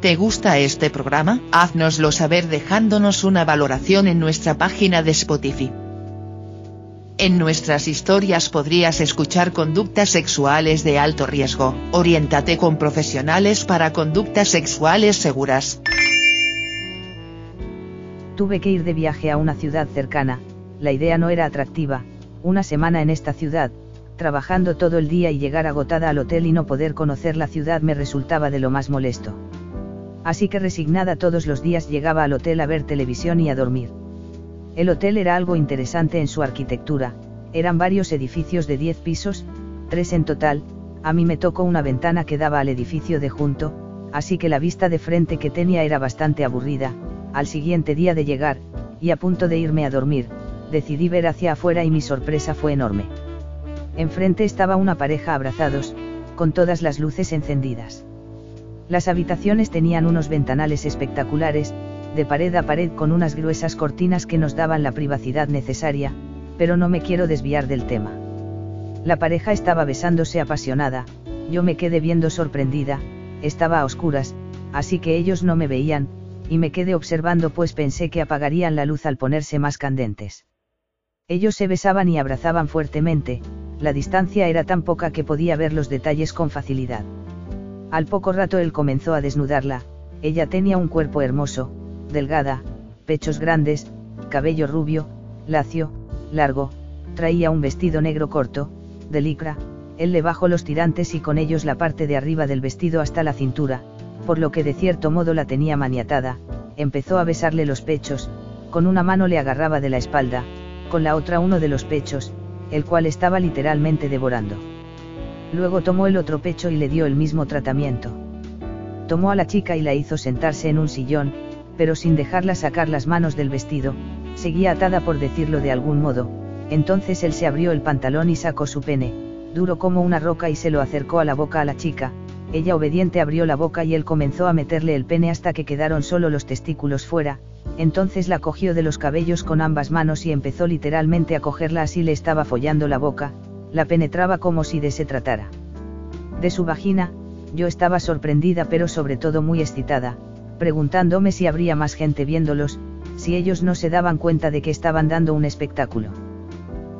¿Te gusta este programa? Haznoslo saber dejándonos una valoración en nuestra página de Spotify. En nuestras historias podrías escuchar conductas sexuales de alto riesgo. Oriéntate con profesionales para conductas sexuales seguras. Tuve que ir de viaje a una ciudad cercana, la idea no era atractiva, una semana en esta ciudad, trabajando todo el día y llegar agotada al hotel y no poder conocer la ciudad me resultaba de lo más molesto. Así que resignada todos los días llegaba al hotel a ver televisión y a dormir. El hotel era algo interesante en su arquitectura, eran varios edificios de 10 pisos, tres en total, a mí me tocó una ventana que daba al edificio de junto, así que la vista de frente que tenía era bastante aburrida, al siguiente día de llegar, y a punto de irme a dormir, decidí ver hacia afuera y mi sorpresa fue enorme. Enfrente estaba una pareja abrazados, con todas las luces encendidas. Las habitaciones tenían unos ventanales espectaculares, de pared a pared con unas gruesas cortinas que nos daban la privacidad necesaria, pero no me quiero desviar del tema. La pareja estaba besándose apasionada, yo me quedé viendo sorprendida, estaba a oscuras, así que ellos no me veían, y me quedé observando pues pensé que apagarían la luz al ponerse más candentes. Ellos se besaban y abrazaban fuertemente, la distancia era tan poca que podía ver los detalles con facilidad. Al poco rato él comenzó a desnudarla, ella tenía un cuerpo hermoso, delgada, pechos grandes, cabello rubio, lacio, largo, traía un vestido negro corto, de licra, él le bajó los tirantes y con ellos la parte de arriba del vestido hasta la cintura, por lo que de cierto modo la tenía maniatada, empezó a besarle los pechos, con una mano le agarraba de la espalda, con la otra uno de los pechos, el cual estaba literalmente devorando. Luego tomó el otro pecho y le dio el mismo tratamiento. Tomó a la chica y la hizo sentarse en un sillón, pero sin dejarla sacar las manos del vestido, seguía atada por decirlo de algún modo, entonces él se abrió el pantalón y sacó su pene, duro como una roca y se lo acercó a la boca a la chica, ella obediente abrió la boca y él comenzó a meterle el pene hasta que quedaron solo los testículos fuera, entonces la cogió de los cabellos con ambas manos y empezó literalmente a cogerla así le estaba follando la boca, la penetraba como si de se tratara. De su vagina, yo estaba sorprendida pero sobre todo muy excitada, preguntándome si habría más gente viéndolos, si ellos no se daban cuenta de que estaban dando un espectáculo.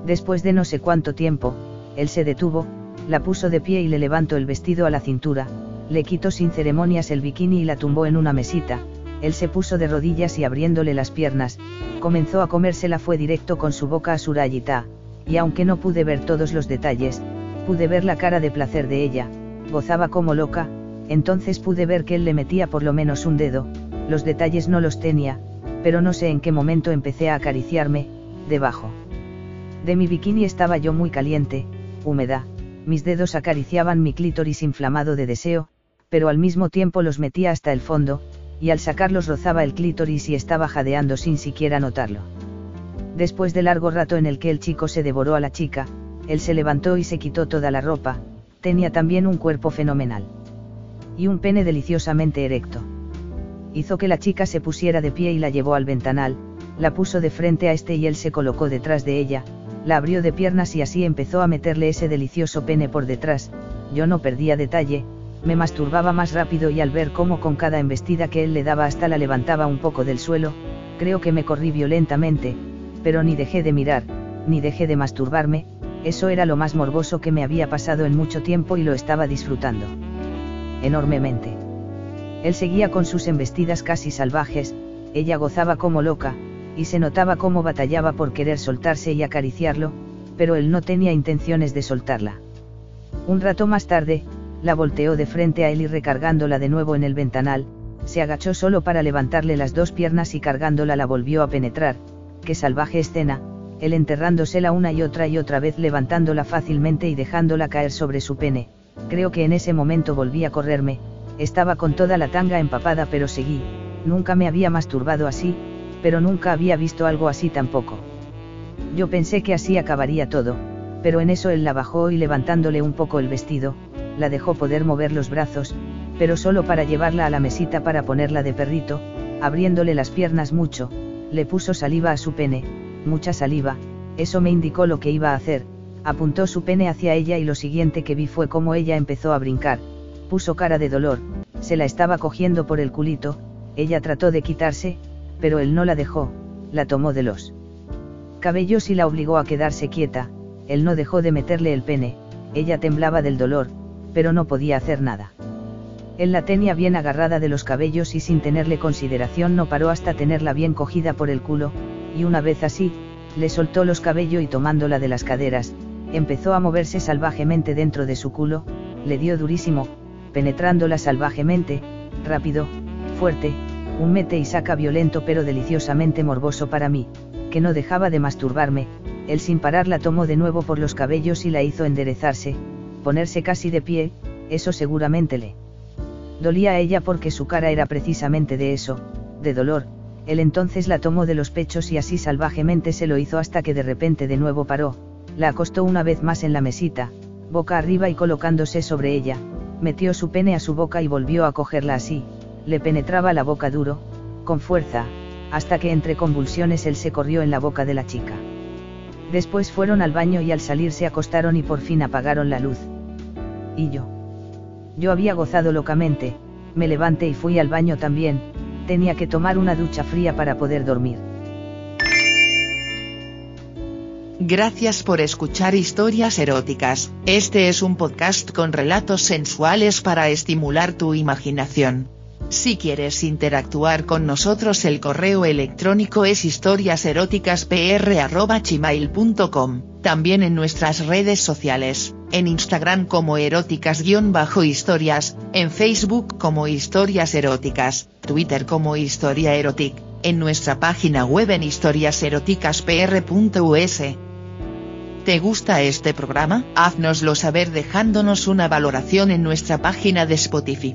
Después de no sé cuánto tiempo, él se detuvo, la puso de pie y le levantó el vestido a la cintura, le quitó sin ceremonias el bikini y la tumbó en una mesita, él se puso de rodillas y abriéndole las piernas, comenzó a comérsela fue directo con su boca a Surayita, y aunque no pude ver todos los detalles, pude ver la cara de placer de ella, gozaba como loca, entonces pude ver que él le metía por lo menos un dedo, los detalles no los tenía, pero no sé en qué momento empecé a acariciarme, debajo. De mi bikini estaba yo muy caliente, húmeda, mis dedos acariciaban mi clítoris inflamado de deseo, pero al mismo tiempo los metía hasta el fondo, y al sacarlos rozaba el clítoris y estaba jadeando sin siquiera notarlo. Después de largo rato en el que el chico se devoró a la chica, él se levantó y se quitó toda la ropa, tenía también un cuerpo fenomenal. Y un pene deliciosamente erecto. Hizo que la chica se pusiera de pie y la llevó al ventanal, la puso de frente a este y él se colocó detrás de ella, la abrió de piernas y así empezó a meterle ese delicioso pene por detrás, yo no perdía detalle, me masturbaba más rápido y al ver cómo con cada embestida que él le daba hasta la levantaba un poco del suelo, creo que me corrí violentamente, pero ni dejé de mirar, ni dejé de masturbarme, eso era lo más morboso que me había pasado en mucho tiempo y lo estaba disfrutando. Enormemente. Él seguía con sus embestidas casi salvajes, ella gozaba como loca, y se notaba cómo batallaba por querer soltarse y acariciarlo, pero él no tenía intenciones de soltarla. Un rato más tarde, la volteó de frente a él y recargándola de nuevo en el ventanal, se agachó solo para levantarle las dos piernas y cargándola la volvió a penetrar, qué salvaje escena, él enterrándosela una y otra y otra vez levantándola fácilmente y dejándola caer sobre su pene, creo que en ese momento volví a correrme, Estaba con toda la tanga empapada pero seguí, nunca me había masturbado así, pero nunca había visto algo así tampoco. Yo pensé que así acabaría todo, pero en eso él la bajó y levantándole un poco el vestido, la dejó poder mover los brazos, pero solo para llevarla a la mesita para ponerla de perrito, abriéndole las piernas mucho, le puso saliva a su pene, mucha saliva, eso me indicó lo que iba a hacer, apuntó su pene hacia ella y lo siguiente que vi fue cómo ella empezó a brincar, puso cara de dolor, se la estaba cogiendo por el culito, ella trató de quitarse, pero él no la dejó, la tomó de los cabellos y la obligó a quedarse quieta, él no dejó de meterle el pene, ella temblaba del dolor, pero no podía hacer nada. Él la tenía bien agarrada de los cabellos y sin tenerle consideración no paró hasta tenerla bien cogida por el culo, y una vez así, le soltó los cabellos y tomándola de las caderas, empezó a moverse salvajemente dentro de su culo, le dio durísimo, penetrándola salvajemente, rápido, fuerte, un mete y saca violento pero deliciosamente morboso para mí, que no dejaba de masturbarme, él sin parar la tomó de nuevo por los cabellos y la hizo enderezarse, ponerse casi de pie, eso seguramente le dolía a ella porque su cara era precisamente de eso, de dolor, él entonces la tomó de los pechos y así salvajemente se lo hizo hasta que de repente de nuevo paró, la acostó una vez más en la mesita, boca arriba y colocándose sobre ella, metió su pene a su boca y volvió a cogerla así, le penetraba la boca duro, con fuerza, hasta que entre convulsiones él se corrió en la boca de la chica. Después fueron al baño y al salir se acostaron y por fin apagaron la luz. Y yo. Yo había gozado locamente, me levanté y fui al baño también, tenía que tomar una ducha fría para poder dormir. Gracias por escuchar historias eróticas, este es un podcast con relatos sensuales para estimular tu imaginación. Si quieres interactuar con nosotros el correo electrónico es historiaseroticaspr.gmail.com, también en nuestras redes sociales, en Instagram como eróticas-historias, en Facebook como historias eróticas, Twitter como historia erotic, en nuestra página web en historiaseroticaspr.us. ¿Te gusta este programa? Haznoslo saber dejándonos una valoración en nuestra página de Spotify.